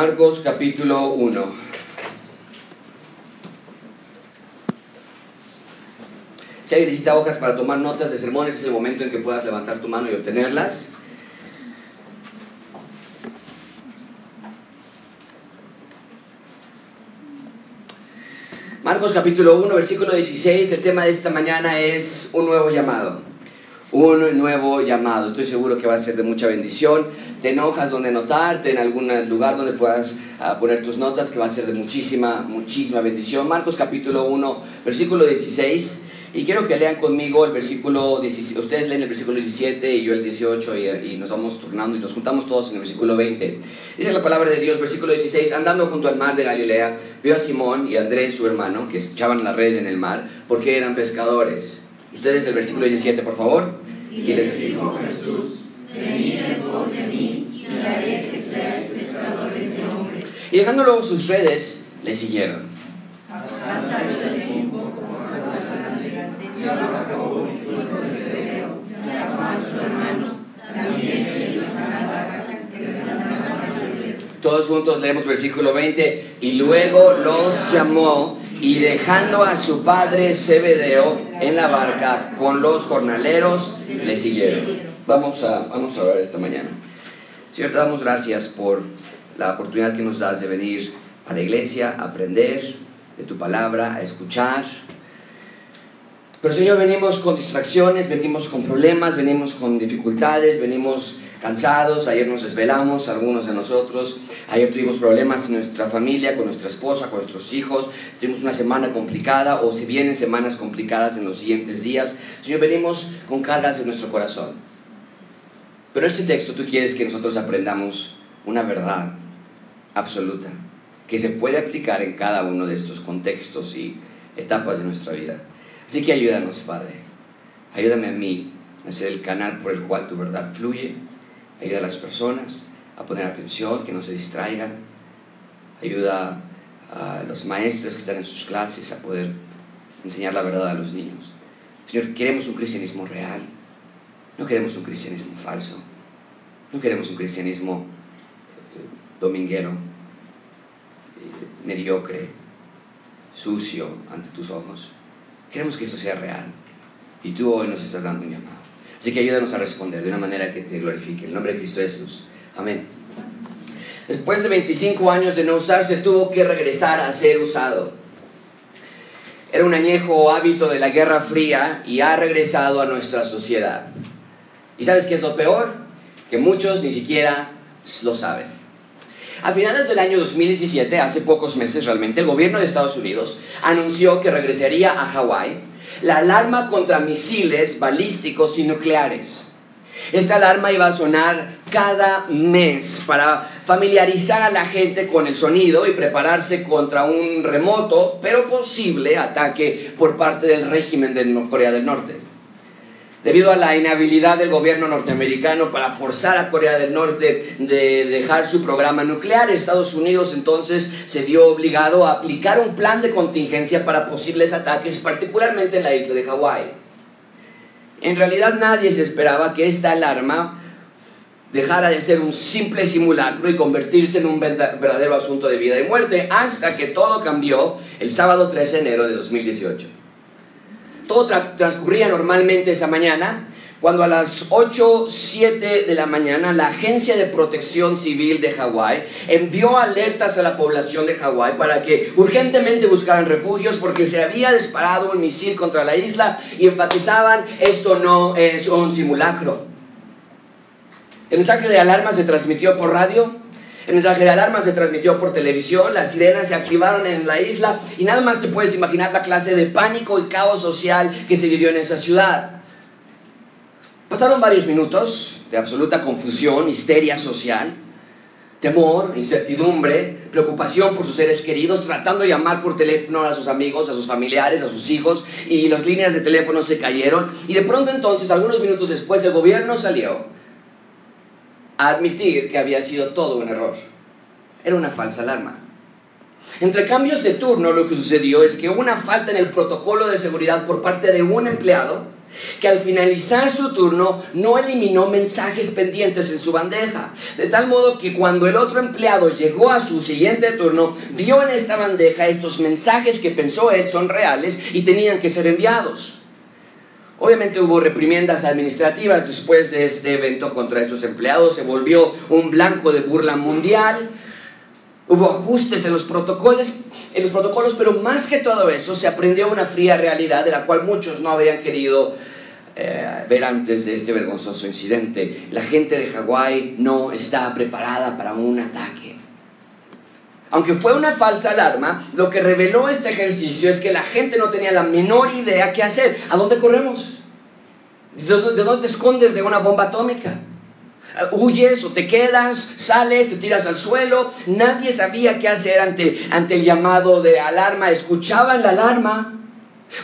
Marcos capítulo 1. Si alguien necesita hojas para tomar notas de sermones, es el momento en que puedas levantar tu mano y obtenerlas. Marcos capítulo 1, versículo 16, el tema de esta mañana es un nuevo llamado. Un nuevo llamado. Estoy seguro que va a ser de mucha bendición. Ten hojas donde anotarte, en algún lugar donde puedas ah, poner tus notas, que va a ser de muchísima, muchísima bendición. Marcos capítulo 1, versículo 16. Y quiero que lean conmigo el versículo 17, ustedes leen el versículo 17 y yo el 18 y, y, nos vamos turnando y nos juntamos todos en el versículo 20. Dice la palabra de Dios, versículo 16, andando junto al mar de Galilea, vio a Simón y a Andrés, su hermano, que echaban la red en el mar porque eran pescadores. Ustedes el versículo 17, por favor. Y les dijo Jesús, venid en pos de mí y haré que seáis pescadores de hombres. Y dejando luego sus redes, le siguieron. Todos juntos leemos versículo 20. Y luego los llamó y dejando a su padre Zebedeo en la barca con los jornaleros, le siguieron. Vamos a, vamos a ver esta mañana. Señor, te damos gracias por la oportunidad que nos das de venir a la iglesia, aprender de tu palabra, a escuchar. Pero Señor, venimos con distracciones, venimos con problemas, venimos con dificultades, venimos cansados, ayer nos desvelamos, algunos de nosotros, ayer tuvimos problemas en nuestra familia, con nuestra esposa, con nuestros hijos, tuvimos una semana complicada o si vienen semanas complicadas en los siguientes días, Señor, venimos con cargas en nuestro corazón. Pero este texto tú quieres que nosotros aprendamos una verdad absoluta, que se puede aplicar en cada uno de estos contextos y etapas de nuestra vida. Así que ayúdanos, Padre. Ayúdame a mí a ser el canal por el cual tu verdad fluye. Ayuda a las personas a poner atención, que no se distraigan. Ayuda a los maestros que están en sus clases a poder enseñar la verdad a los niños. Señor, queremos un cristianismo real. No queremos un cristianismo falso. No queremos un cristianismo eh, dominguero, eh, mediocre, sucio ante tus ojos. Queremos que eso sea real. Y tú hoy nos estás dando un llamado. Así que ayúdanos a responder de una manera que te glorifique. El nombre de Cristo Jesús. Amén. Después de 25 años de no usarse, tuvo que regresar a ser usado. Era un añejo hábito de la Guerra Fría y ha regresado a nuestra sociedad. ¿Y sabes qué es lo peor? Que muchos ni siquiera lo saben. A finales del año 2017, hace pocos meses realmente, el gobierno de Estados Unidos anunció que regresaría a Hawái la alarma contra misiles balísticos y nucleares. Esta alarma iba a sonar cada mes para familiarizar a la gente con el sonido y prepararse contra un remoto pero posible ataque por parte del régimen de Corea del Norte. Debido a la inhabilidad del gobierno norteamericano para forzar a Corea del Norte de dejar su programa nuclear, Estados Unidos entonces se vio obligado a aplicar un plan de contingencia para posibles ataques, particularmente en la isla de Hawái. En realidad nadie se esperaba que esta alarma dejara de ser un simple simulacro y convertirse en un verdadero asunto de vida y muerte, hasta que todo cambió el sábado 13 de enero de 2018. Todo tra transcurría normalmente esa mañana, cuando a las 8, 7 de la mañana la Agencia de Protección Civil de Hawái envió alertas a la población de Hawái para que urgentemente buscaran refugios porque se había disparado un misil contra la isla y enfatizaban esto no es un simulacro. El mensaje de alarma se transmitió por radio, el mensaje de alarma se transmitió por televisión, las sirenas se activaron en la isla y nada más te puedes imaginar la clase de pánico y caos social que se vivió en esa ciudad. Pasaron varios minutos de absoluta confusión, histeria social, temor, incertidumbre, preocupación por sus seres queridos, tratando de llamar por teléfono a sus amigos, a sus familiares, a sus hijos, y las líneas de teléfono se cayeron. Y de pronto entonces, algunos minutos después, el gobierno salió a admitir que había sido todo un error. Era una falsa alarma. Entre cambios de turno, lo que sucedió es que una falta en el protocolo de seguridad por parte de un empleado que al finalizar su turno no eliminó mensajes pendientes en su bandeja. De tal modo que cuando el otro empleado llegó a su siguiente turno, vio en esta bandeja estos mensajes que pensó él son reales y tenían que ser enviados. Obviamente hubo reprimiendas administrativas después de este evento contra estos empleados, se volvió un blanco de burla mundial, hubo ajustes en los protocolos, en los protocolos, pero más que todo eso se aprendió una fría realidad de la cual muchos no habían querido eh, ver antes de este vergonzoso incidente. La gente de Hawái no está preparada para un ataque. Aunque fue una falsa alarma, lo que reveló este ejercicio es que la gente no tenía la menor idea qué hacer. ¿A dónde corremos? ¿De dónde te escondes de una bomba atómica? huyes o te quedas, sales, te tiras al suelo. Nadie sabía qué hacer ante, ante el llamado de alarma. Escuchaban la alarma,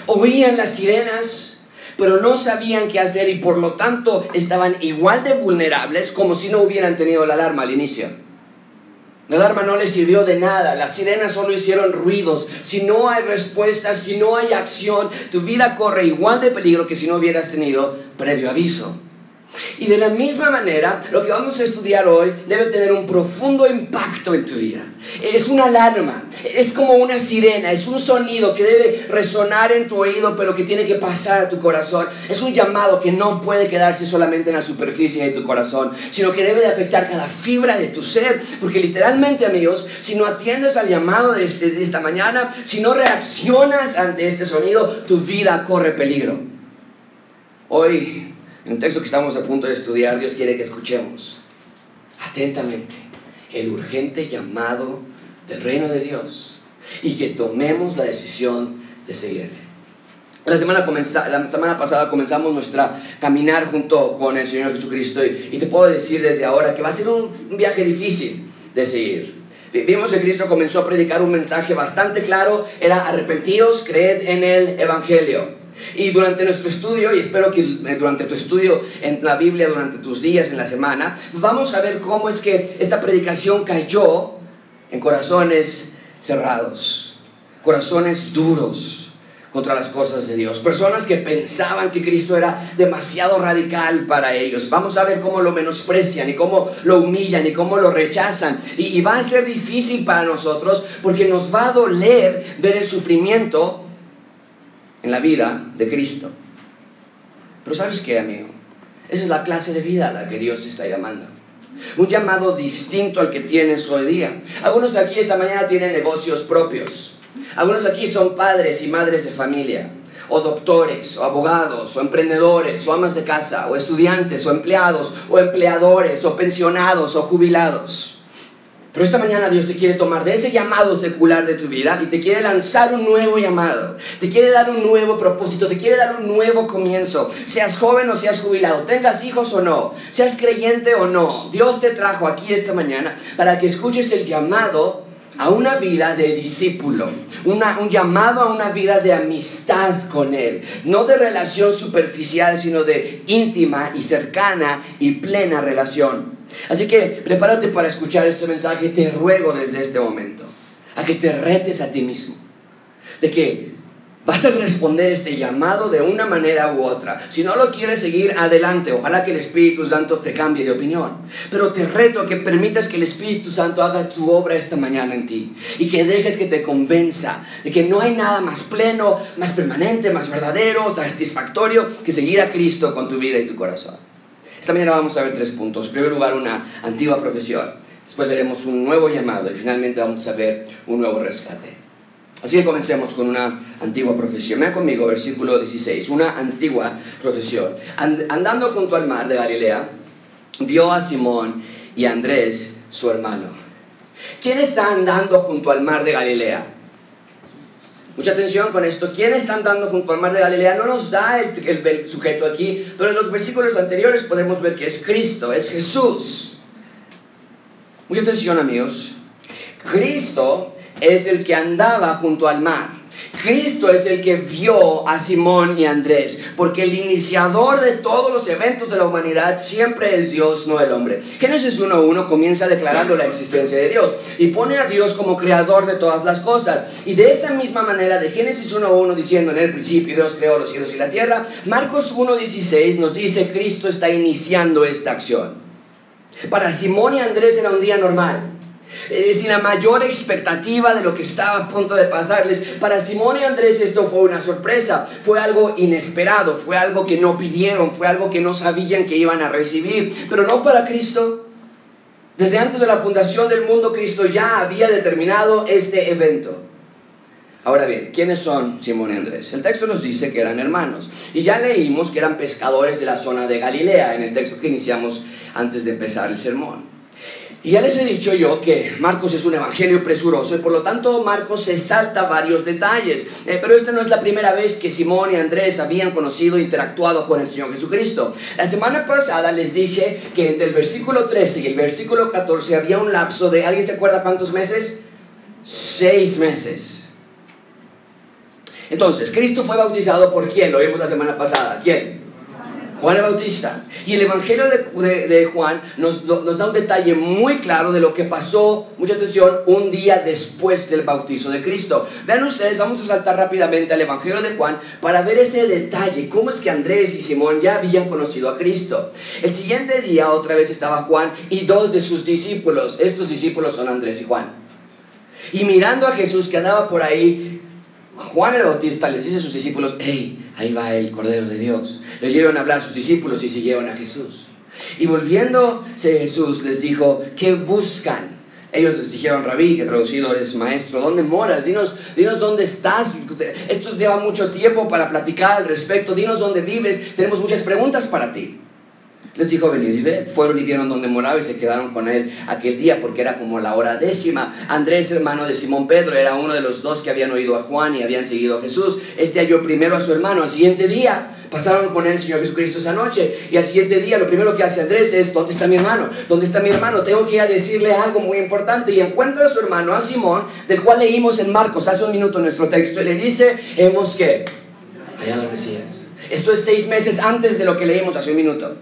oían las sirenas, pero no sabían qué hacer y por lo tanto estaban igual de vulnerables como si no hubieran tenido la alarma al inicio. La alarma no le sirvió de nada, las sirenas solo hicieron ruidos. Si no hay respuesta, si no hay acción, tu vida corre igual de peligro que si no hubieras tenido previo aviso. Y de la misma manera, lo que vamos a estudiar hoy debe tener un profundo impacto en tu vida. Es una alarma, es como una sirena, es un sonido que debe resonar en tu oído, pero que tiene que pasar a tu corazón. Es un llamado que no puede quedarse solamente en la superficie de tu corazón, sino que debe de afectar cada fibra de tu ser. Porque literalmente, amigos, si no atiendes al llamado de, este, esta mañana, si no reaccionas ante este sonido, tu vida corre peligro. Hoy en un texto que estamos a punto de estudiar, Dios quiere que escuchemos atentamente el urgente llamado del reino de Dios y que tomemos la decisión de seguirle. La semana, la semana pasada comenzamos nuestra caminar junto con el Señor Jesucristo y, te puedo decir desde ahora que va a ser un, un viaje difícil de seguir. Vimos que Cristo comenzó a predicar un mensaje bastante claro, era arrepentidos, creed en el Evangelio. Y durante nuestro estudio, y espero que eh, durante tu estudio en la Biblia, durante tus días en la semana, vamos a ver cómo es que esta predicación cayó en corazones cerrados, corazones duros contra las cosas de Dios, personas que pensaban que Cristo era demasiado radical para ellos. Vamos a ver cómo lo menosprecian y cómo lo humillan y cómo lo rechazan. Y, y va a ser difícil para nosotros porque nos va a doler ver el sufrimiento en la vida de Cristo. Pero ¿sabes qué, amigo? Esa es la clase de vida a la que Dios te está llamando. Un llamado distinto al que tienes hoy día. Algunos aquí esta mañana tienen negocios propios. Algunos aquí son padres y madres de familia, o doctores, o abogados, o emprendedores, o amas de casa, o estudiantes, o empleados, o empleadores, o pensionados, o jubilados. Pero esta mañana Dios te quiere tomar de ese llamado secular de tu vida y te quiere lanzar un nuevo llamado. Te quiere dar un nuevo propósito, te quiere dar un nuevo comienzo. Seas joven o seas jubilado, tengas hijos o no, seas creyente o no. Dios te trajo aquí esta mañana para que escuches el llamado a una vida de discípulo, un llamado a una vida de amistad con Él, no de relación superficial, sino de íntima y cercana y plena relación. Así que prepárate para escuchar este mensaje. Te ruego desde este momento a que te retes a ti mismo. De que vas a responder este llamado de una manera u otra. Si no lo quieres seguir, adelante. Ojalá que el Espíritu Santo te cambie de opinión. Pero te reto a que permitas que el Espíritu Santo haga su obra esta mañana en ti. Y que dejes que te convenza de que no hay nada más pleno, más permanente, más verdadero, satisfactorio que seguir a Cristo con tu vida y tu corazón. Esta mañana vamos a ver tres puntos. En primer lugar, una antigua profesión. Después veremos un nuevo llamado y finalmente vamos a ver un nuevo rescate. Así que comencemos con una antigua profesión. Vean conmigo, versículo 16. Una antigua profesión. andando junto al mar de Galilea, vio a Simón y a Andrés, su hermano. ¿Quién está andando junto al mar de Galilea? Mucha atención con esto. ¿Quién está andando junto al mar de Galilea? No nos da el, sujeto aquí, pero en los versículos anteriores podemos ver que es Cristo, es Jesús. Mucha atención amigos. Cristo es el que andaba junto al mar. Cristo es el que vio a Simón y Andrés, porque el iniciador de todos los eventos de la humanidad siempre es Dios, no el hombre. Génesis 1.1 comienza declarando la existencia de Dios y pone a Dios como creador de todas las cosas. Y de esa misma manera, de Génesis 1.1 diciendo en el principio Dios creó los cielos y la tierra, Marcos 1.16 nos dice Cristo está iniciando esta acción. Para Simón y Andrés era un día normal eh, sin la mayor expectativa de lo que estaba a punto de pasarles. Para Simón y Andrés esto fue una sorpresa, fue algo inesperado, fue algo que no pidieron, fue algo que no sabían que iban a recibir, pero no para Cristo. Desde antes de la fundación del mundo, Cristo ya había determinado este evento. Ahora bien, ¿quiénes son Simón y Andrés? El texto nos dice que eran hermanos. Y ya leímos que eran pescadores de la zona de Galilea, en el texto que iniciamos antes de empezar el sermón. Y ya les he dicho yo que Marcos es un evangelio presuroso y por lo tanto Marcos se salta varios detalles. Eh, pero esta no es la primera vez que Simón y Andrés habían conocido e interactuado con el Señor Jesucristo. La semana pasada les dije que entre el versículo 13 y el versículo 14 había un lapso de, ¿alguien se acuerda cuántos meses? Seis meses. Entonces, Cristo fue bautizado por quién? Lo vimos la semana pasada. ¿Quién? Juan el Bautista. Y el Evangelio de, Juan nos, nos, da un detalle muy claro de lo que pasó, mucha atención, un día después del bautizo de Cristo. Vean ustedes, vamos a saltar rápidamente al Evangelio de Juan para ver ese detalle, cómo es que Andrés y Simón ya habían conocido a Cristo. El siguiente día otra vez estaba Juan y dos de sus discípulos. Estos discípulos son Andrés y Juan. Y mirando a Jesús que andaba por ahí, Juan el Bautista les dice a sus discípulos, hey, ahí va el Cordero de Dios. Le oyeron hablar sus discípulos y siguieron a Jesús. Y volviéndose Jesús les dijo, ¿qué buscan? Ellos les dijeron, Rabí, que traducido es maestro, ¿dónde moras? Dinos, dinos dónde estás. Esto lleva mucho tiempo para platicar al respecto. Dinos dónde vives. Tenemos muchas preguntas para ti. Les dijo, venid y. Fueron y vieron donde moraba y se quedaron con él aquel día porque era como la hora décima. Andrés, hermano de Simón Pedro, era uno de los dos que habían oído a Juan y habían seguido a Jesús. Este halló primero a su hermano. Al siguiente día pasaron con él el Señor Jesucristo esa noche. Y al siguiente día lo primero que hace Andrés es, ¿dónde está mi hermano? ¿Dónde está mi hermano? Tengo que ir a decirle algo muy importante. Y encuentra a su hermano, a Simón, del cual leímos en Marcos hace un minuto nuestro texto. Y le dice, hemos que hallado al Mesías. Esto es seis meses antes de lo que leímos hace un minuto.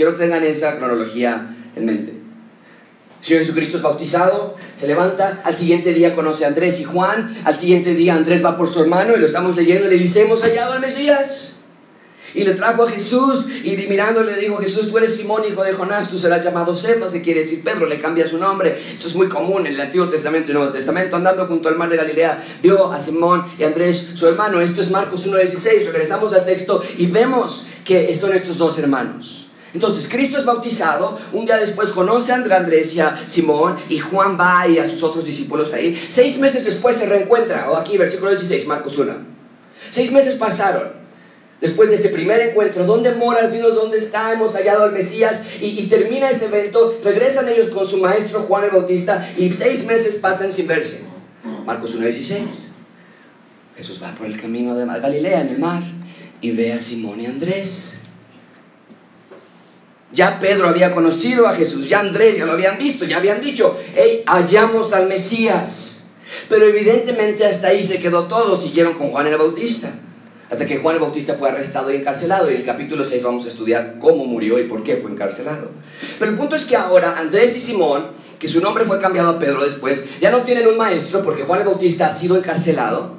Quiero que tengan esa cronología en mente. El Señor Jesucristo es bautizado, se levanta, al siguiente día conoce a Andrés y Juan, al siguiente día Andrés va por su hermano y lo estamos leyendo y le dice, hemos hallado al Mesías. Y le trajo a Jesús y mirando le dijo, Jesús, tú eres Simón, hijo de Jonás, tú serás llamado Cefas, que quiere decir Pedro, le cambia su nombre. Eso es muy común en el Antiguo Testamento y el Nuevo Testamento. Andando junto al mar de Galilea, vio a Simón y Andrés, su hermano. Esto es Marcos 1.16. Regresamos al texto y vemos que son estos dos hermanos. Entonces Cristo es bautizado, un día después conoce a Andrés y a Simón y Juan va y a sus otros discípulos ahí. Seis meses después se reencuentra, o aquí versículo 16, Marcos 1. Seis meses pasaron después de ese primer encuentro. ¿Dónde moras? Dinos dónde está, hemos hallado al Mesías y, y termina ese evento. Regresan ellos con su maestro Juan el Bautista y seis meses pasan sin verse. Marcos 1, 16. Jesús va por el camino de Galilea en el mar y ve a Simón y Andrés ya Pedro había conocido a Jesús, ya Andrés ya lo habían visto, ya habían dicho, hey, hallamos al Mesías. Pero evidentemente hasta ahí se quedó todo, siguieron con Juan el Bautista. Hasta que Juan el Bautista fue arrestado y encarcelado. Y en el capítulo 6 vamos a estudiar cómo murió y por qué fue encarcelado. Pero el punto es que ahora Andrés y Simón, que su nombre fue cambiado a Pedro después, ya no tienen un maestro porque Juan el Bautista ha sido encarcelado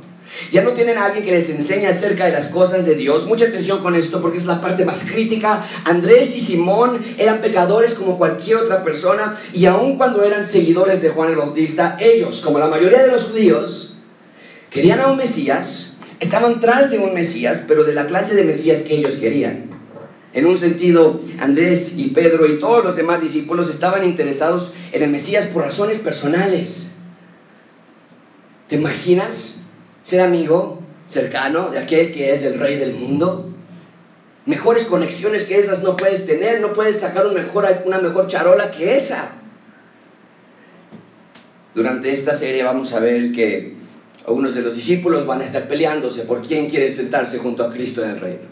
ya no tienen a alguien que les enseñe acerca de las cosas de Dios. Mucha atención con esto porque es la parte más crítica. Andrés y Simón eran pecadores como cualquier otra persona y aun cuando eran seguidores de Juan el Bautista, ellos, como la mayoría de los judíos, querían a un Mesías, estaban tras de un Mesías, pero de la clase de Mesías que ellos querían. En un sentido, Andrés y Pedro y todos los demás discípulos estaban interesados en el Mesías por razones personales. ¿Te imaginas? Ser amigo cercano de aquel que es el rey del mundo. Mejores conexiones que esas no puedes tener, no puedes sacar una mejor charola que esa. Durante esta serie vamos a ver que algunos de los discípulos van a estar peleándose por quién quiere sentarse junto a Cristo en el reino.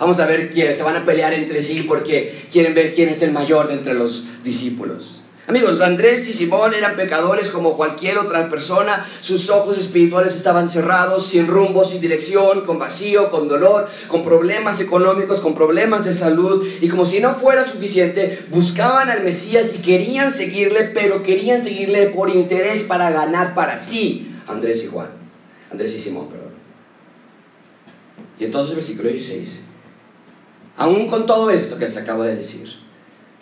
Vamos a ver quién se van a pelear entre sí porque quieren ver quién es el mayor de entre los discípulos. Amigos, Andrés y Simón eran pecadores como cualquier otra persona. Sus ojos espirituales estaban cerrados, sin rumbo, sin dirección, con vacío, con dolor, con problemas económicos, con problemas de salud. Y como si no fuera suficiente, buscaban al Mesías y querían seguirle, pero querían seguirle por interés para ganar para sí. Andrés y Juan. Andrés y Simón, perdón. Y entonces versículo 16. Aún con todo esto que les acabo de decir,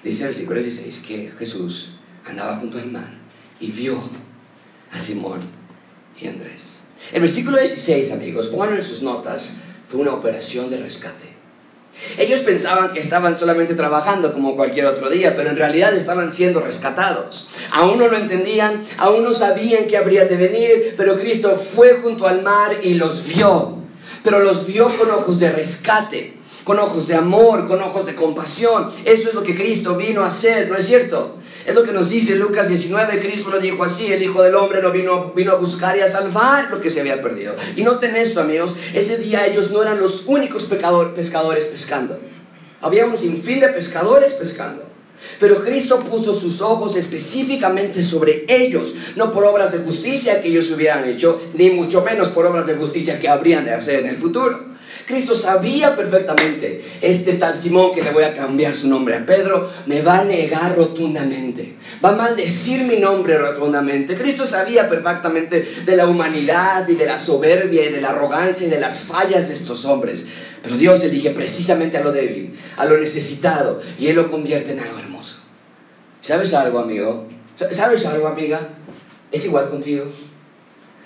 dice el versículo 16 que Jesús andaba junto al mar y vio a Simón y Andrés. El versículo 16, amigos, pónganlo en sus notas, fue una operación de rescate. Ellos pensaban que estaban solamente trabajando como cualquier otro día, pero en realidad estaban siendo rescatados. Aún no lo entendían, aún no sabían que habría de venir, pero Cristo fue junto al mar y los vio. Pero los vio con ojos de rescate con ojos de amor, con ojos de compasión. Eso es lo que Cristo vino a hacer, ¿no es cierto? Es lo que nos dice Lucas 19, Cristo lo dijo así, el Hijo del Hombre no vino, vino a buscar y a salvar lo que se había perdido. Y noten esto, amigos, ese día ellos no eran los únicos pescadores pescando. Había un sinfín de pescadores pescando. Pero Cristo puso sus ojos específicamente sobre ellos, no por obras de justicia que ellos hubieran hecho, ni mucho menos por obras de justicia que habrían de hacer en el futuro. Cristo sabía perfectamente, este tal Simón que le voy a cambiar su nombre a Pedro, me va a negar rotundamente, va a maldecir mi nombre rotundamente. Cristo sabía perfectamente de la humanidad y de la soberbia y de la arrogancia y de las fallas de estos hombres. Pero Dios elige precisamente a lo débil, a lo necesitado, y Él lo convierte en algo hermoso. ¿Sabes algo, amigo? ¿Sabes algo, amiga? Es igual contigo.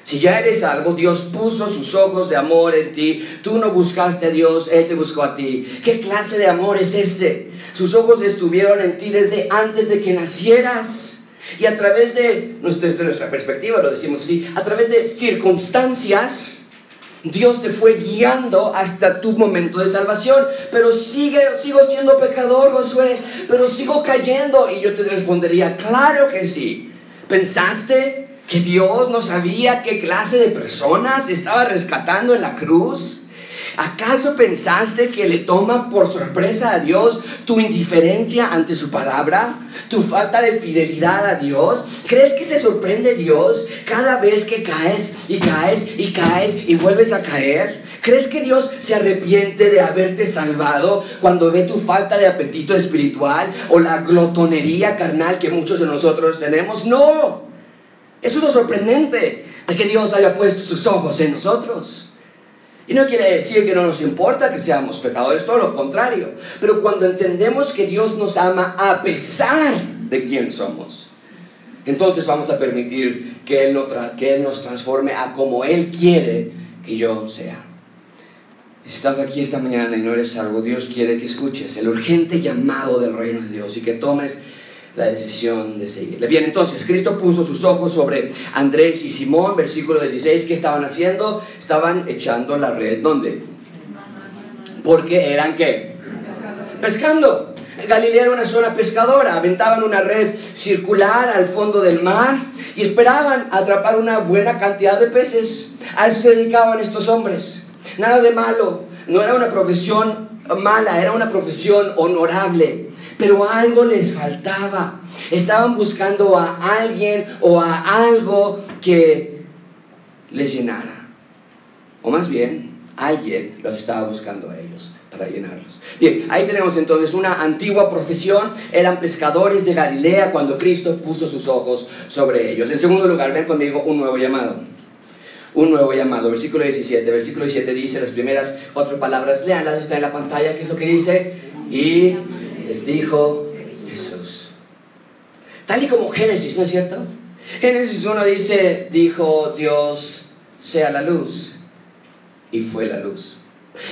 Si ya eres salvo, Dios puso sus ojos de amor en ti. Tú no buscaste a Dios, Él te buscó a ti. ¿Qué clase de amor es este? Sus ojos estuvieron en ti desde antes de que nacieras. Y a través de, desde nuestra perspectiva, lo decimos así, a través de circunstancias, Dios te fue guiando hasta tu momento de salvación. Pero sigue, sigo siendo pecador, Josué. Pero sigo cayendo. Y yo te respondería, claro que sí. ¿Pensaste que Dios no sabía qué clase de personas estaba rescatando en la cruz? ¿Acaso pensaste que le toma por sorpresa a Dios tu indiferencia ante su palabra? ¿Tu falta de fidelidad a Dios? ¿Crees que se sorprende Dios cada vez que caes y caes y caes y vuelves a caer? ¿Crees que Dios se arrepiente de haberte salvado cuando ve tu falta de apetito espiritual o la glotonería carnal que muchos de nosotros tenemos? No. Eso es lo sorprendente de que Dios haya puesto sus ojos en nosotros. Y no quiere decir que no nos importa que seamos pecadores, todo lo contrario. Pero cuando entendemos que Dios nos ama a pesar de quién somos, entonces vamos a permitir que Él, que Él nos transforme a como Él quiere que yo sea. Si estás aquí esta mañana y no eres salvo, Dios quiere que escuches el urgente llamado del reino de Dios y que tomes la decisión de seguirle. Bien, entonces Cristo puso sus ojos sobre Andrés y Simón, versículo 16, ¿qué estaban haciendo? Estaban echando la red, ¿dónde? Porque eran qué? Pescando. Galilea era una zona pescadora, aventaban una red circular al fondo del mar y esperaban atrapar una buena cantidad de peces. A eso se dedicaban estos hombres. Nada de malo, no era una profesión mala, era una profesión honorable pero algo les faltaba. Estaban buscando a alguien o a algo que les llenara. O más bien, alguien los estaba buscando a ellos para llenarlos. Bien, ahí tenemos entonces una antigua profesión. Eran pescadores de Galilea cuando Cristo puso sus ojos sobre ellos. En segundo lugar, ven conmigo un nuevo llamado. Un nuevo llamado. Versículo 17. Versículo 17 dice las primeras cuatro palabras. Leanlas, está en la pantalla. ¿Qué es lo que dice? Y dijo Jesús. Tal y como Génesis, ¿no es cierto? Génesis 1 dice, dijo Dios, sea la luz. Y fue la luz.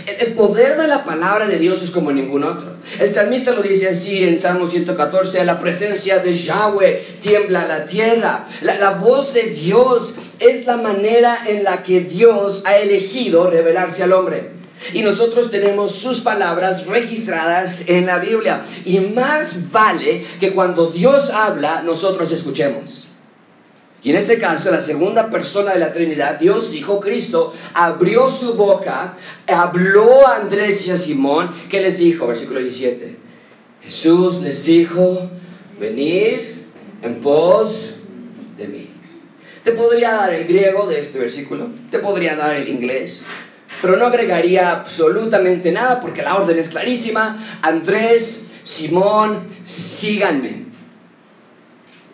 El poder de la palabra de Dios es como ningún otro. El salmista lo dice así en Salmo 114, a la presencia de Yahweh tiembla la tierra. La, voz de Dios es la manera en la que Dios ha elegido revelarse al hombre. Y nosotros tenemos sus palabras registradas en la Biblia. Y más vale que cuando Dios habla, nosotros escuchemos. Y en este caso, la segunda persona de la Trinidad, Dios Hijo Cristo, abrió su boca, habló a Andrés y a Simón, que les dijo, versículo 17, Jesús les dijo, venid en pos de mí. Te podría dar el griego de este versículo, te podría dar el inglés, pero no agregaría absolutamente nada porque la orden es clarísima. Andrés, Simón, síganme.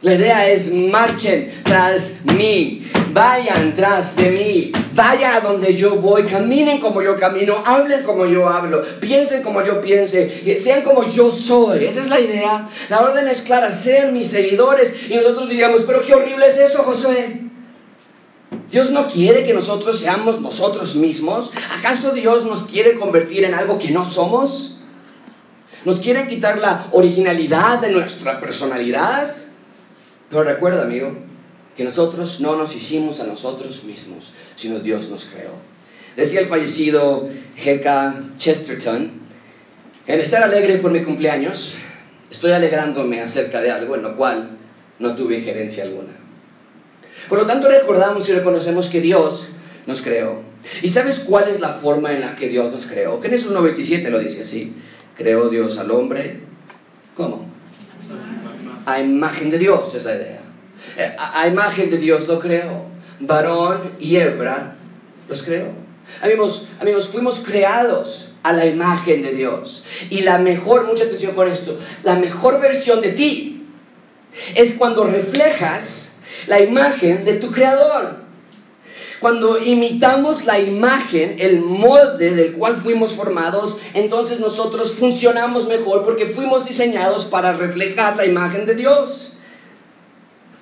La idea es marchen tras mí, vayan tras de mí, vayan a donde yo voy, caminen como yo camino, hablen como yo hablo, piensen como yo piense, sean como yo soy. Esa es la idea. La orden es clara, sean mis seguidores. Y nosotros diríamos, pero qué horrible es eso, Josué. Dios no quiere que nosotros seamos nosotros mismos. ¿Acaso Dios nos quiere convertir en algo que no somos? ¿Nos quiere quitar la originalidad de nuestra personalidad? Pero recuerda, amigo, que nosotros no nos hicimos a nosotros mismos, sino Dios nos creó. Decía el fallecido G.K. Chesterton, en estar alegre por mi cumpleaños, estoy alegrándome acerca de algo en lo cual no tuve injerencia alguna. Por lo tanto, recordamos y reconocemos que Dios nos creó. ¿Y sabes cuál es la forma en la que Dios nos creó? Génesis 1.27 lo dice así. Creó Dios al hombre. ¿Cómo? A imagen de Dios es la idea. A, imagen de Dios lo creó. Varón y hembra los creó. Amigos, amigos, fuimos creados a la imagen de Dios. Y la mejor, mucha atención con esto, la mejor versión de ti es cuando reflejas la imagen de tu creador. Cuando imitamos la imagen, el molde del cual fuimos formados, entonces nosotros funcionamos mejor porque fuimos diseñados para reflejar la imagen de Dios.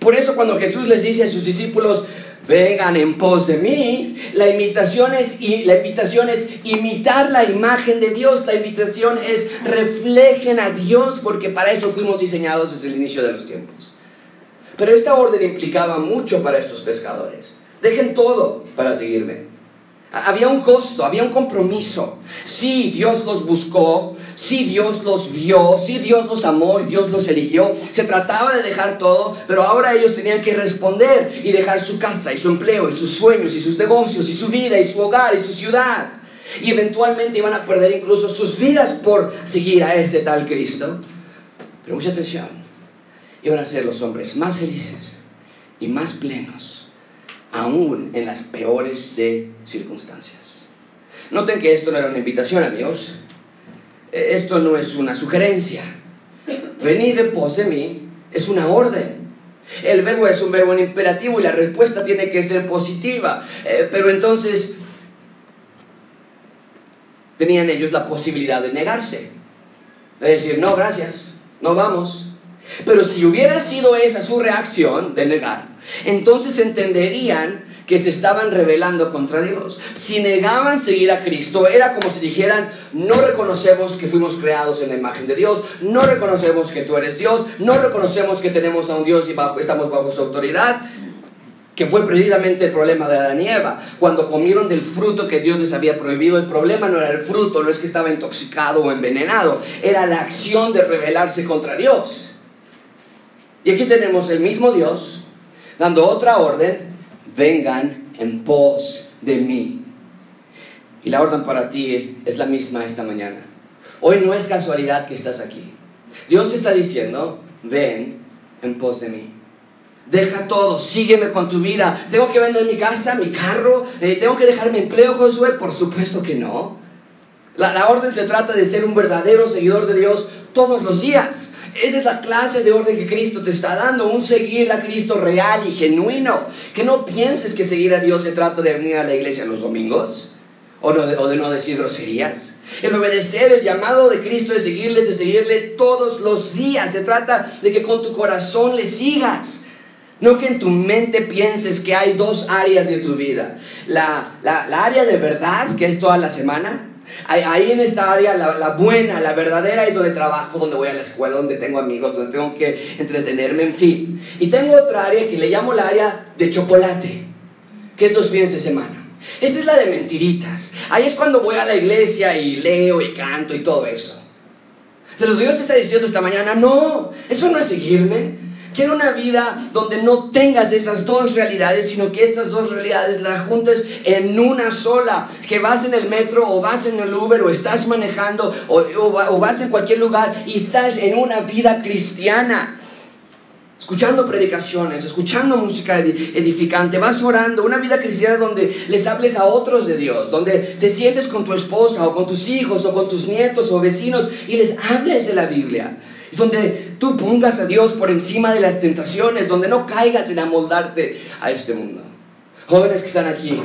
Por eso cuando Jesús les dice a sus discípulos, vengan en pos de mí, la invitación es, la es imitar la imagen de Dios, la invitación es reflejen a Dios porque para eso fuimos diseñados desde el inicio de los tiempos. Pero esta orden implicaba mucho para estos pescadores. Dejen todo para seguirme. Había un costo, había un compromiso. Sí, Dios los buscó, sí, Dios los vio, sí, Dios los amó y Dios los eligió. Se trataba de dejar todo, pero ahora ellos tenían que responder y dejar su casa y su empleo y sus sueños y sus negocios y su vida y su hogar y su ciudad. Y eventualmente iban a perder incluso sus vidas por seguir a ese tal Cristo. Pero mucha atención, iban a ser los hombres más felices y más plenos, aún en las peores de circunstancias. Noten que esto no era una invitación, amigos. Eh, esto no es una sugerencia. Venid en pos de mí es una orden. El verbo es un verbo en imperativo y la respuesta tiene que ser positiva. Eh, pero entonces tenían ellos la posibilidad de negarse. De decir, no, gracias, no vamos. Pero si hubiera sido esa su reacción de negar, entonces entenderían que se estaban rebelando contra Dios. Si negaban seguir a Cristo, era como si dijeran, no reconocemos que fuimos creados en la imagen de Dios, no reconocemos que tú eres Dios, no reconocemos que tenemos a un Dios y bajo, estamos bajo su autoridad, que fue precisamente el problema de Adán y Eva. Cuando comieron del fruto que Dios les había prohibido, el problema no era el fruto, no es que estaba intoxicado o envenenado, era la acción de rebelarse contra Dios. Y aquí tenemos el mismo Dios dando otra orden, vengan en pos de mí. Y la orden para ti es la misma esta mañana. Hoy no es casualidad que estás aquí. Dios te está diciendo, ven en pos de mí. Deja todo, sígueme con tu vida. ¿Tengo que vender mi casa, mi carro? Eh, ¿Tengo que dejar mi empleo, Josué? Por supuesto que no. La, la orden se trata de ser un verdadero seguidor de Dios todos los días. Esa es la clase de orden que Cristo te está dando, un seguir a Cristo real y genuino. Que no pienses que seguir a Dios se trata de venir a la iglesia los domingos o, de no decir groserías. El obedecer el llamado de Cristo de seguirle, de seguirle todos los días. Se trata de que con tu corazón le sigas. No que en tu mente pienses que hay dos áreas de tu vida. La, la área de verdad, que es toda la semana, Ahí en esta área, la, buena, la verdadera, es donde trabajo, donde voy a la escuela, donde tengo amigos, donde tengo que entretenerme, en fin. Y tengo otra área que le llamo la área de chocolate, que es los fines de semana. Esa es la de mentiritas. Ahí es cuando voy a la iglesia y leo y canto y todo eso. Pero Dios está diciendo esta mañana, no, eso no es seguirme. Quiero una vida donde no tengas esas dos realidades, sino que estas dos realidades las juntes en una sola. Que vas en el metro o vas en el Uber o estás manejando o, o, vas en cualquier lugar y estás en una vida cristiana. escuchando predicaciones, escuchando música edificante, vas orando, una vida cristiana donde les hables a otros de Dios, donde te sientes con tu esposa o con tus hijos o con tus nietos o vecinos y les hables de la Biblia, donde tú pongas a Dios por encima de las tentaciones, donde no caigas en amoldarte a este mundo. Jóvenes que están aquí,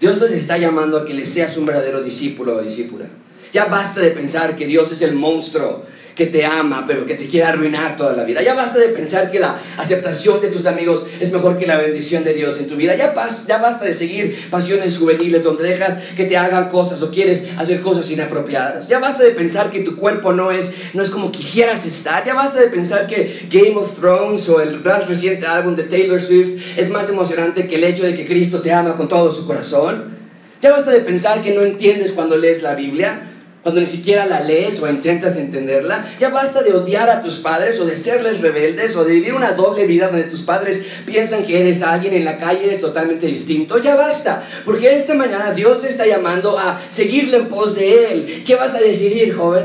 Dios les está llamando a que les seas un verdadero discípulo o discípula. Ya basta de pensar que Dios es el monstruo que te ama, pero que te quiere arruinar toda la vida. Ya basta de pensar que la aceptación de tus amigos es mejor que la bendición de Dios en tu vida. Ya, ya basta de seguir pasiones juveniles donde dejas que te hagan cosas o quieres hacer cosas inapropiadas. Ya basta de pensar que tu cuerpo no es, no es como quisieras estar. Ya basta de pensar que Game of Thrones o el más reciente álbum de Taylor Swift es más emocionante que el hecho de que Cristo te ama con todo su corazón. Ya basta de pensar que no entiendes cuando lees la Biblia cuando ni siquiera la lees o intentas entenderla. Ya basta de odiar a tus padres o de serles rebeldes o de vivir una doble vida donde tus padres piensan que eres alguien en la calle eres totalmente distinto. Ya basta, porque esta mañana Dios te está llamando a seguirle en pos de Él. ¿Qué vas a decidir, joven?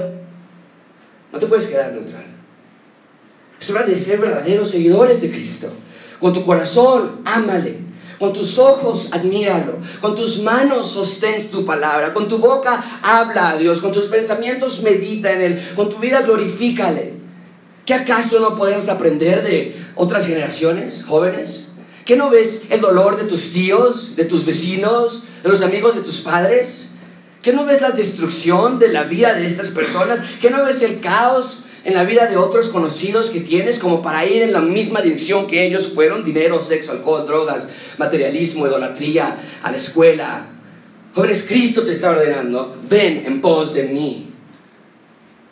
No te puedes quedar neutral. Es hora de ser verdaderos seguidores de Cristo. Con tu corazón, ámale. Con tus ojos admíralo, con tus manos sostén tu palabra, con tu boca habla a Dios, con tus pensamientos medita en Él, con tu vida glorifícale. ¿Qué acaso no podemos aprender de otras generaciones, jóvenes? ¿Qué no ves el dolor de tus tíos, de tus vecinos, de los amigos de tus padres? ¿Qué no ves la destrucción de la vida de estas personas? ¿Qué no ves el caos en la vida de otros conocidos que tienes como para ir en la misma dirección que ellos fueron, dinero, sexo, alcohol, drogas, materialismo, idolatría, a la escuela. Jóvenes, Cristo te está ordenando, ven en pos de mí.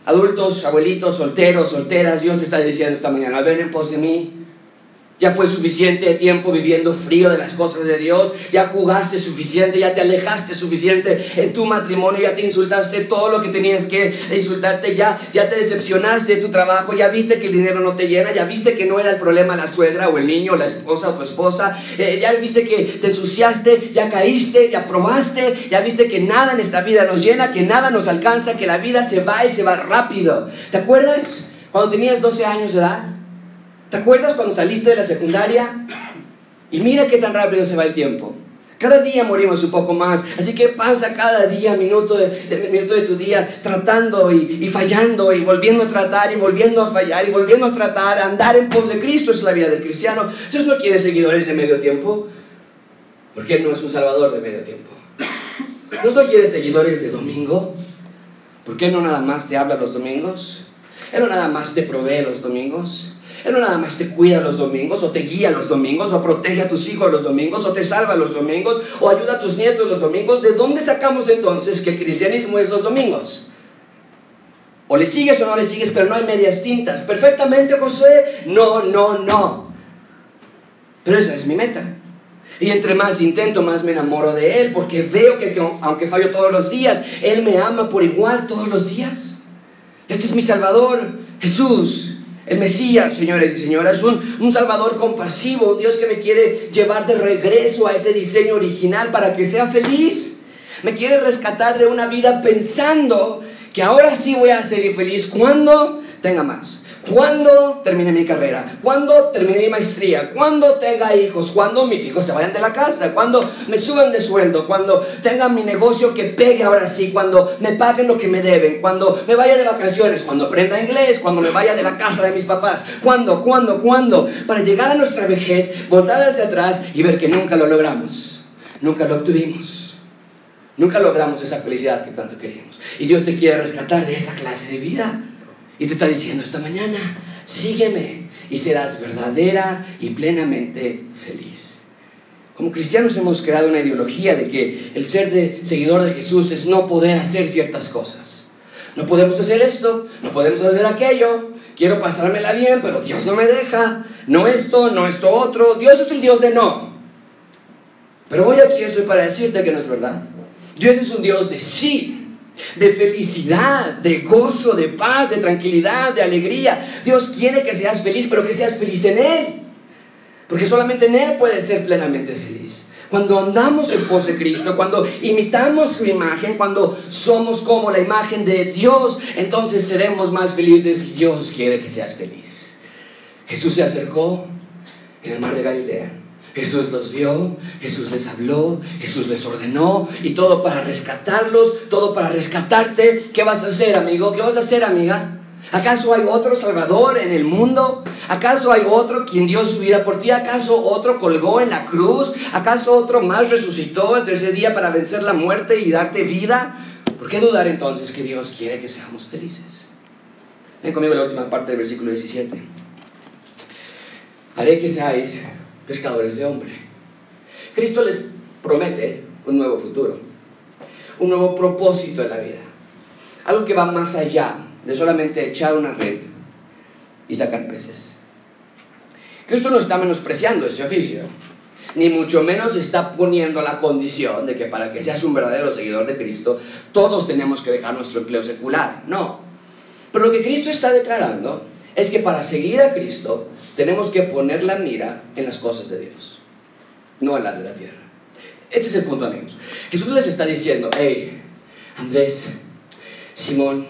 Adultos, abuelitos, solteros, solteras, Dios te está diciendo esta mañana, ven en pos de mí. Ya fue suficiente tiempo viviendo frío de las cosas de Dios. Ya jugaste suficiente, ya te alejaste suficiente en tu matrimonio, ya te insultaste todo lo que tenías que insultarte, ya, ya te decepcionaste de tu trabajo, ya viste que el dinero no te llena, ya viste que no era el problema la suegra o el niño, la esposa o tu esposa, eh, ya viste que te ensuciaste, ya caíste, ya probaste, ya viste que nada en esta vida nos llena, que nada nos alcanza, que la vida se va y se va rápido. ¿Te acuerdas cuando tenías 12 años de edad? ¿Te acuerdas cuando saliste de la secundaria? Y mira qué tan rápido se va el tiempo. Cada día morimos un poco más, así que pasa cada día, minuto de, minuto de tu día, tratando y, y, fallando y volviendo a tratar y volviendo a fallar y volviendo a tratar, andar en pos de Cristo es la vida del cristiano. Dios no quiere seguidores de medio tiempo, porque Él no es un salvador de medio tiempo. Dios no quiere seguidores de domingo, porque Él no nada más te habla los domingos, Él no nada más te provee los domingos. Él no nada más te cuida los domingos, o te guía los domingos, o protege a tus hijos los domingos, o te salva los domingos, o ayuda a tus nietos los domingos. ¿De dónde sacamos entonces que el cristianismo es los domingos? O le sigues o no le sigues, pero no hay medias tintas. Perfectamente, Josué. No, no, no. Pero esa es mi meta. Y entre más intento, más me enamoro de Él, porque veo que, aunque fallo todos los días, Él me ama por igual todos los días. Este es mi Salvador, Jesús. El Mesías, señores y señoras, un, un Salvador compasivo, Dios que me quiere llevar de regreso a ese diseño original para que sea feliz. Me quiere rescatar de una vida pensando que ahora sí voy a ser feliz cuando tenga más. Cuando termine mi carrera, cuando termine mi maestría, cuando tenga hijos, cuando mis hijos se vayan de la casa, cuando me suban de sueldo, cuando tenga mi negocio que pegue ahora sí, cuando me paguen lo que me deben, cuando me vaya de vacaciones, cuando aprenda inglés, cuando me vaya de la casa de mis papás, cuando, cuando, cuando, para llegar a nuestra vejez, voltar hacia atrás y ver que nunca lo logramos, nunca lo obtuvimos. Nunca logramos esa felicidad que tanto queríamos. Y Dios te quiere rescatar de esa clase de vida. Y te está diciendo esta mañana, sígueme y serás verdadera y plenamente feliz. Como cristianos hemos creado una ideología de que el ser de seguidor de Jesús es no poder hacer ciertas cosas. No podemos hacer esto, no podemos hacer aquello, quiero pasármela bien, pero Dios no me deja, no esto, no esto otro, Dios es el Dios de no. Pero hoy aquí estoy para decirte que no es verdad. Dios es un Dios de sí de felicidad, de gozo, de paz, de tranquilidad, de alegría. Dios quiere que seas feliz, pero que seas feliz en Él. Porque solamente en Él puedes ser plenamente feliz. Cuando andamos en pos de Cristo, cuando imitamos su imagen, cuando somos como la imagen de Dios, entonces seremos más felices Dios quiere que seas feliz. Jesús se acercó en el mar de Galilea. Jesús los vio, Jesús les habló, Jesús les ordenó y todo para rescatarlos, todo para rescatarte. ¿Qué vas a hacer, amigo? ¿Qué vas a hacer, amiga? ¿Acaso hay otro Salvador en el mundo? ¿Acaso hay otro quien dio su vida por ti? ¿Acaso otro colgó en la cruz? ¿Acaso otro más resucitó el tercer día para vencer la muerte y darte vida? ¿Por qué dudar entonces que Dios quiere que seamos felices? Ven conmigo la última parte del versículo 17. Haré que seáis pescadores de hombre. Cristo les promete un nuevo futuro, un nuevo propósito en la vida, algo que va más allá de solamente echar una red y sacar peces. Cristo no está menospreciando ese oficio, ni mucho menos está poniendo la condición de que para que seas un verdadero seguidor de Cristo, todos tenemos que dejar nuestro empleo secular. No. Pero lo que Cristo está declarando es que para seguir a Cristo tenemos que poner la mira en las cosas de Dios, no en las de la tierra. Este es el punto, amigos. Jesús les está diciendo, hey, Andrés, Simón,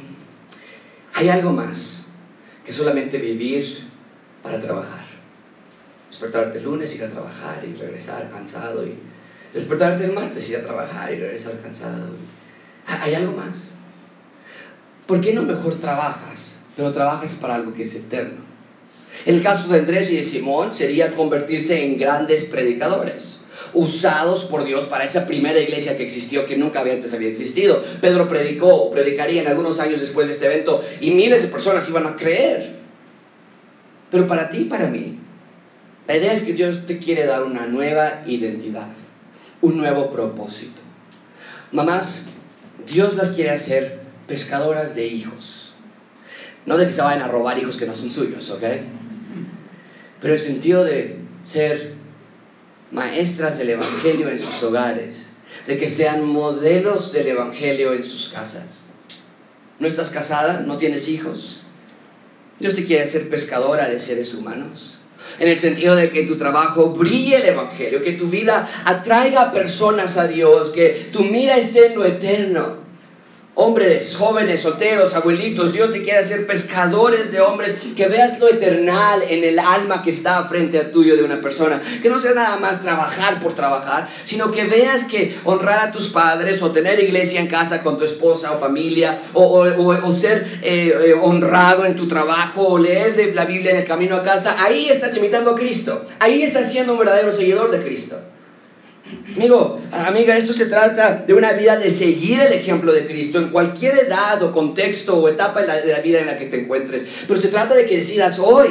hay algo más que solamente vivir para trabajar. Despertarte el lunes, ir a trabajar y regresar cansado. Y despertarte el martes, ir a trabajar y regresar cansado. Hay algo más. ¿Por qué no mejor trabajas, pero trabajas para algo que es eterno? El caso de Andrés y de Simón sería convertirse en grandes predicadores usados por Dios para esa primera iglesia que existió, que nunca antes había existido. Pedro predicó predicaría en algunos años después de este evento y miles de personas iban a creer. Pero para ti y para mí, la idea es que Dios te quiere dar una nueva identidad, un nuevo propósito. Mamás, Dios las quiere hacer pescadoras de hijos. No de que se vayan a robar hijos que no son suyos, ¿ok? Pero el sentido de ser maestras del Evangelio en sus hogares, de que sean modelos del Evangelio en sus casas. ¿No estás casada? ¿No tienes hijos? Dios te quiere hacer pescadora de seres humanos. En el sentido de que tu trabajo brille el Evangelio, que tu vida atraiga personas a Dios, que tu mira esté en lo eterno hombres, jóvenes, solteros, abuelitos, Dios te quiere hacer pescadores de hombres, que veas lo eternal en el alma que está frente a tuyo de una persona, que no sea nada más trabajar por trabajar, sino que veas que honrar a tus padres o tener iglesia en casa con tu esposa o familia, o, ser eh, eh, honrado en tu trabajo, o leer de la Biblia en el camino a casa, ahí estás imitando a Cristo, ahí estás siendo un verdadero seguidor de Cristo. Amigo, amiga, esto se trata de una vida de seguir el ejemplo de Cristo en cualquier edad o contexto o etapa de la, vida en la que te encuentres. Pero se trata de que decidas hoy,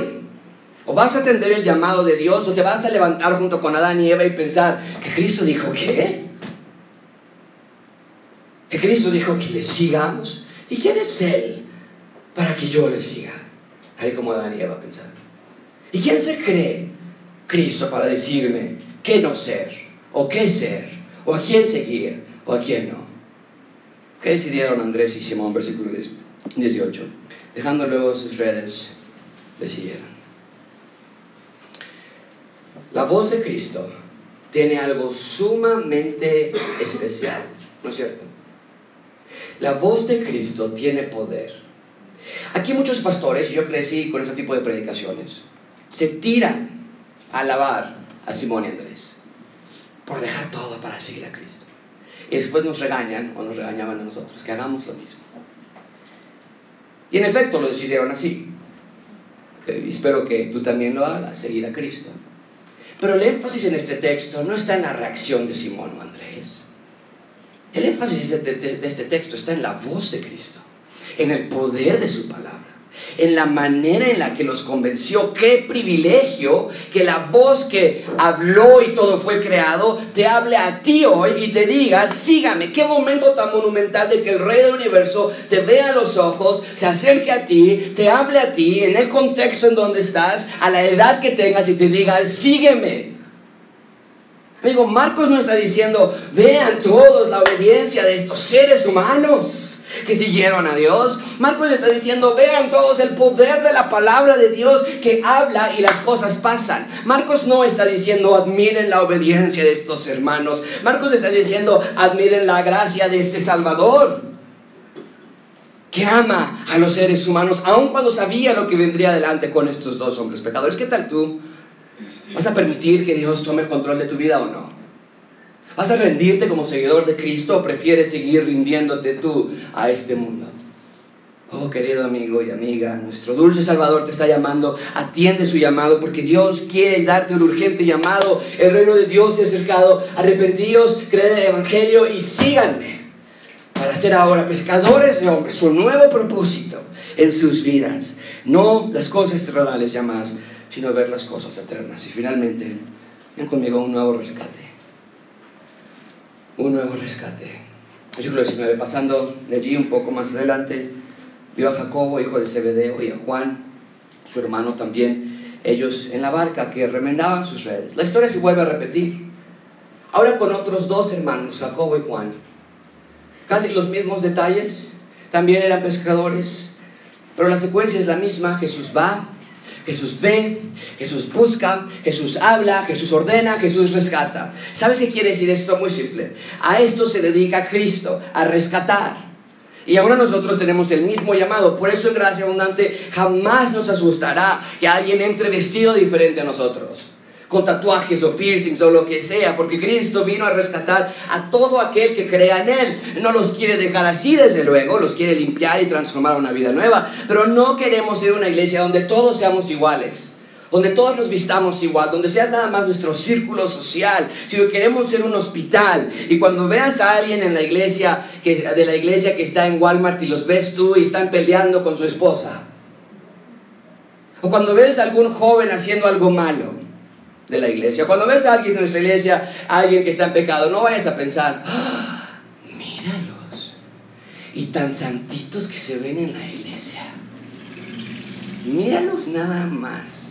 o vas a atender el llamado de Dios, o te vas a levantar junto con Adán y Eva y pensar que Cristo dijo qué? Que Cristo dijo que le sigamos. ¿Y quién es Él para que yo le siga? Ahí como Adán y Eva pensaron. ¿Y quién se cree Cristo para decirme qué no ser? O qué ser, o a quién seguir, o a quién no. ¿Qué decidieron Andrés y Simón? Versículo 18. Dejando luego sus redes, le siguieron. La voz de Cristo tiene algo sumamente especial, ¿no es cierto? La voz de Cristo tiene poder. Aquí muchos pastores, yo crecí con ese tipo de predicaciones, se tiran a alabar a Simón y Andrés por dejar todo para seguir a Cristo. Y después nos regañan o nos regañaban a nosotros que hagamos lo mismo. Y en efecto lo decidieron así. Y espero que tú también lo hagas, seguir a Cristo. Pero el énfasis en este texto no está en la reacción de Simón o Andrés. El énfasis de este, de este texto está en la voz de Cristo, en el poder de su palabra en la manera en la que los convenció. Qué privilegio que la voz que habló y todo fue creado te hable a ti hoy y te diga, sígame. Qué momento tan monumental de que el Rey del Universo te vea a los ojos, se acerque a ti, te hable a ti en el contexto en donde estás, a la edad que tengas y te diga, sígueme. Amigo, Marcos no está diciendo, vean todos la obediencia de estos seres humanos que siguieron a Dios. Marcos está diciendo, vean todos el poder de la palabra de Dios que habla y las cosas pasan. Marcos no está diciendo, admiren la obediencia de estos hermanos. Marcos está diciendo, admiren la gracia de este Salvador que ama a los seres humanos, aun cuando sabía lo que vendría adelante con estos dos hombres pecadores. ¿Qué tal tú? ¿Vas a permitir que Dios tome el control de tu vida o no? ¿Vas a rendirte como seguidor de Cristo o prefieres seguir rindiéndote tú a este mundo? Oh, querido amigo y amiga, nuestro dulce Salvador te está llamando, atiende su llamado porque Dios quiere darte un urgente llamado. El reino de Dios se ha acercado. Arrepentíos, creen en el Evangelio y síganme para ser ahora pescadores de hombres, su nuevo propósito en sus vidas. No las cosas terrenales ya más, sino ver las cosas eternas. Y finalmente, ven conmigo un nuevo rescate. Un nuevo rescate. Versículo 19, pasando de allí un poco más adelante Vio a Jacobo, hijo de Zebedeo, y a Juan, su hermano también, ellos en la barca que remendaban sus redes. La historia se vuelve a repetir. Ahora con otros dos hermanos, Jacobo y Juan. Casi los mismos detalles. También eran pescadores. Pero la secuencia es la misma. Jesús va, Jesús ve, Jesús busca, Jesús habla, Jesús ordena, Jesús rescata. ¿Sabes qué quiere decir esto? Muy simple. A esto se dedica Cristo, a rescatar. Y ahora nosotros tenemos el mismo llamado. Por eso en gracia abundante jamás nos asustará que alguien entre vestido diferente a nosotros. Con tatuajes o piercings o lo que sea. Porque Cristo vino a rescatar a todo aquel que crea en Él. No los quiere dejar así desde luego. Los quiere limpiar y transformar a una vida nueva. Pero no queremos ser una iglesia donde todos seamos iguales donde todos nos vistamos igual, donde seas nada más nuestro círculo social, si queremos ser un hospital y cuando veas a alguien en la iglesia, que, de la iglesia que está en Walmart y los ves tú y están peleando con su esposa, o cuando ves a algún joven haciendo algo malo de la iglesia, cuando ves a alguien de nuestra iglesia, alguien que está en pecado, no vayas a pensar, ¡Ah, míralos, y tan santitos que se ven en la iglesia, míralos nada más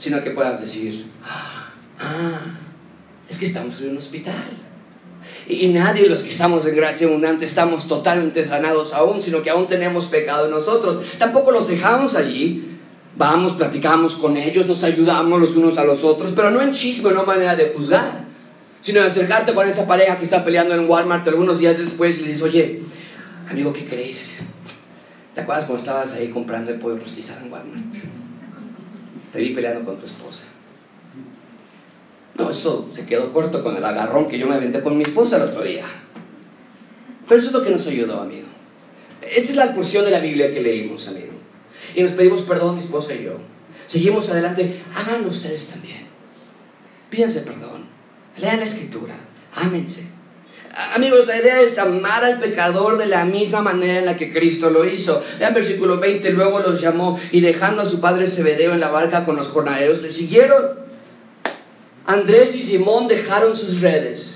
sino que puedas decir, ah, es que estamos en un hospital. Y, nadie de los que estamos en gracia abundante estamos totalmente sanados aún, sino que aún tenemos pecado en nosotros. Tampoco los dejamos allí. Vamos, platicamos con ellos, nos ayudamos los unos a los otros, pero no en chisme, no manera de juzgar, sino de acercarte con esa pareja que está peleando en Walmart algunos días después y le dices, oye, amigo, ¿qué crees? ¿Te acuerdas cuando estabas ahí comprando el pollo rostizado en Walmart? te vi peleando con tu esposa. No, eso se quedó corto con el agarrón que yo me aventé con mi esposa el otro día. Pero eso es lo que nos ayudó, amigo. Esa es la porción de la Biblia que leímos, amigo. Y nos pedimos perdón, mi esposa y yo. Seguimos adelante. Háganlo ustedes también. Pídanse perdón. Lean la escritura. Ámense. Amigos, la idea es amar al pecador de la misma manera en la que Cristo lo hizo. Vean versículo 20, luego los llamó y dejando a su padre Zebedeo en la barca con los jornaleros, le siguieron. Andrés y Simón dejaron sus redes.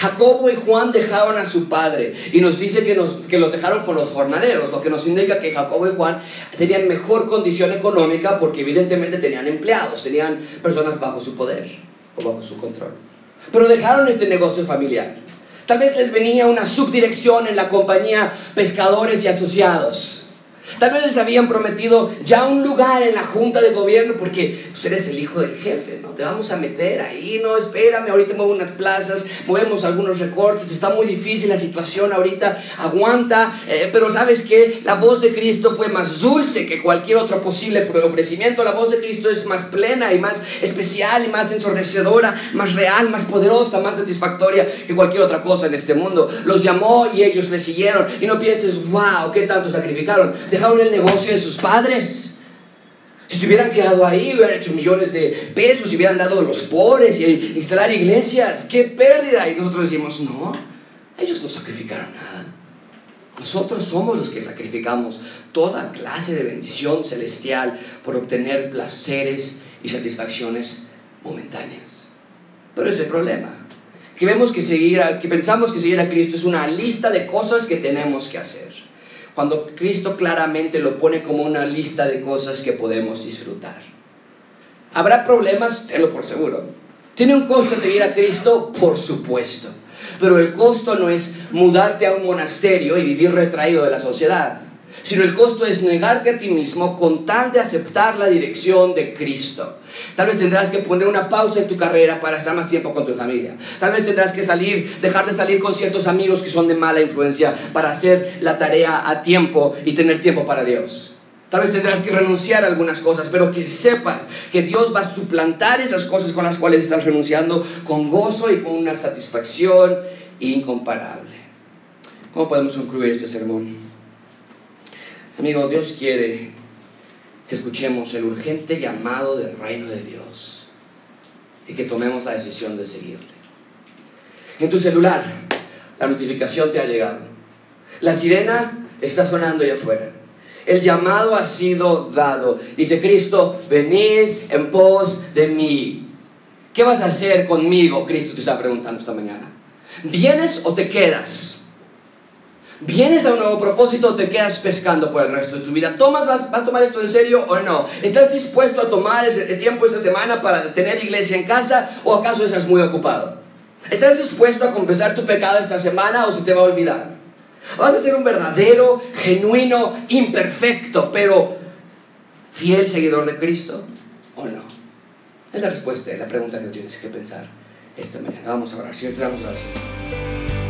Jacobo y Juan dejaron a su padre y nos dice que, nos, que los dejaron con los jornaleros, lo que nos indica que Jacobo y Juan tenían mejor condición económica porque evidentemente tenían empleados, tenían personas bajo su poder o bajo su control. Pero dejaron este negocio familiar. Tal vez les venía una subdirección en la compañía Pescadores y Asociados. Tal vez les habían prometido ya un lugar en la junta de gobierno porque pues, eres el hijo del jefe, ¿no? Te vamos a meter ahí, no, espérame, ahorita muevo unas plazas, movemos algunos recortes, está muy difícil la situación ahorita, aguanta, eh, pero sabes que la voz de Cristo fue más dulce que cualquier otro posible ofrecimiento, la voz de Cristo es más plena y más especial y más ensordecedora, más real, más poderosa, más satisfactoria que cualquier otra cosa en este mundo. Los llamó y ellos le siguieron y no pienses, wow, qué tanto sacrificaron el negocio de sus padres. Si se hubieran quedado ahí, hubieran hecho millones de pesos, y hubieran dado a los pobres y instalar iglesias. ¡Qué pérdida! Y nosotros decimos, no, ellos no sacrificaron nada. Nosotros somos los que sacrificamos toda clase de bendición celestial por obtener placeres y satisfacciones momentáneas. Pero ese problema, que vemos que seguir, que pensamos que seguir a Cristo es una lista de cosas que tenemos que hacer cuando Cristo claramente lo pone como una lista de cosas que podemos disfrutar. ¿Habrá problemas? Tenlo por seguro. ¿Tiene un costo seguir a Cristo? Por supuesto. Pero el costo no es mudarte a un monasterio y vivir retraído de la sociedad. sino el costo es negarte a ti mismo con tal de aceptar la dirección de Cristo. Tal vez tendrás que poner una pausa en tu carrera para estar más tiempo con tu familia. Tal vez tendrás que salir, dejar de salir con ciertos amigos que son de mala influencia para hacer la tarea a tiempo y tener tiempo para Dios. Tal vez tendrás que renunciar a algunas cosas, pero que sepas que Dios va a suplantar esas cosas con las cuales estás renunciando con gozo y con una satisfacción incomparable. ¿Cómo podemos concluir este sermón? Amigo, Dios quiere que escuchemos el urgente llamado del reino de Dios y que tomemos la decisión de seguirle. En tu celular, la notificación te ha llegado. La sirena está sonando allá afuera. El llamado ha sido dado. Dice Cristo, venid en pos de mí. ¿Qué vas a hacer conmigo? Cristo te está preguntando esta mañana. ¿Vienes o te quedas? ¿Vienes a un nuevo propósito o te quedas pescando por el resto de tu vida? ¿Tomas, vas, vas a tomar esto en serio o no? ¿Estás dispuesto a tomar el tiempo esta semana para tener iglesia en casa o acaso estás muy ocupado? ¿Estás dispuesto a confesar tu pecado esta semana o se te va a olvidar? ¿Vas a ser un verdadero, genuino, imperfecto, pero fiel seguidor de Cristo o no? Es la respuesta, la pregunta que tienes que pensar esta mañana. Vamos a orar. Te damos gracias.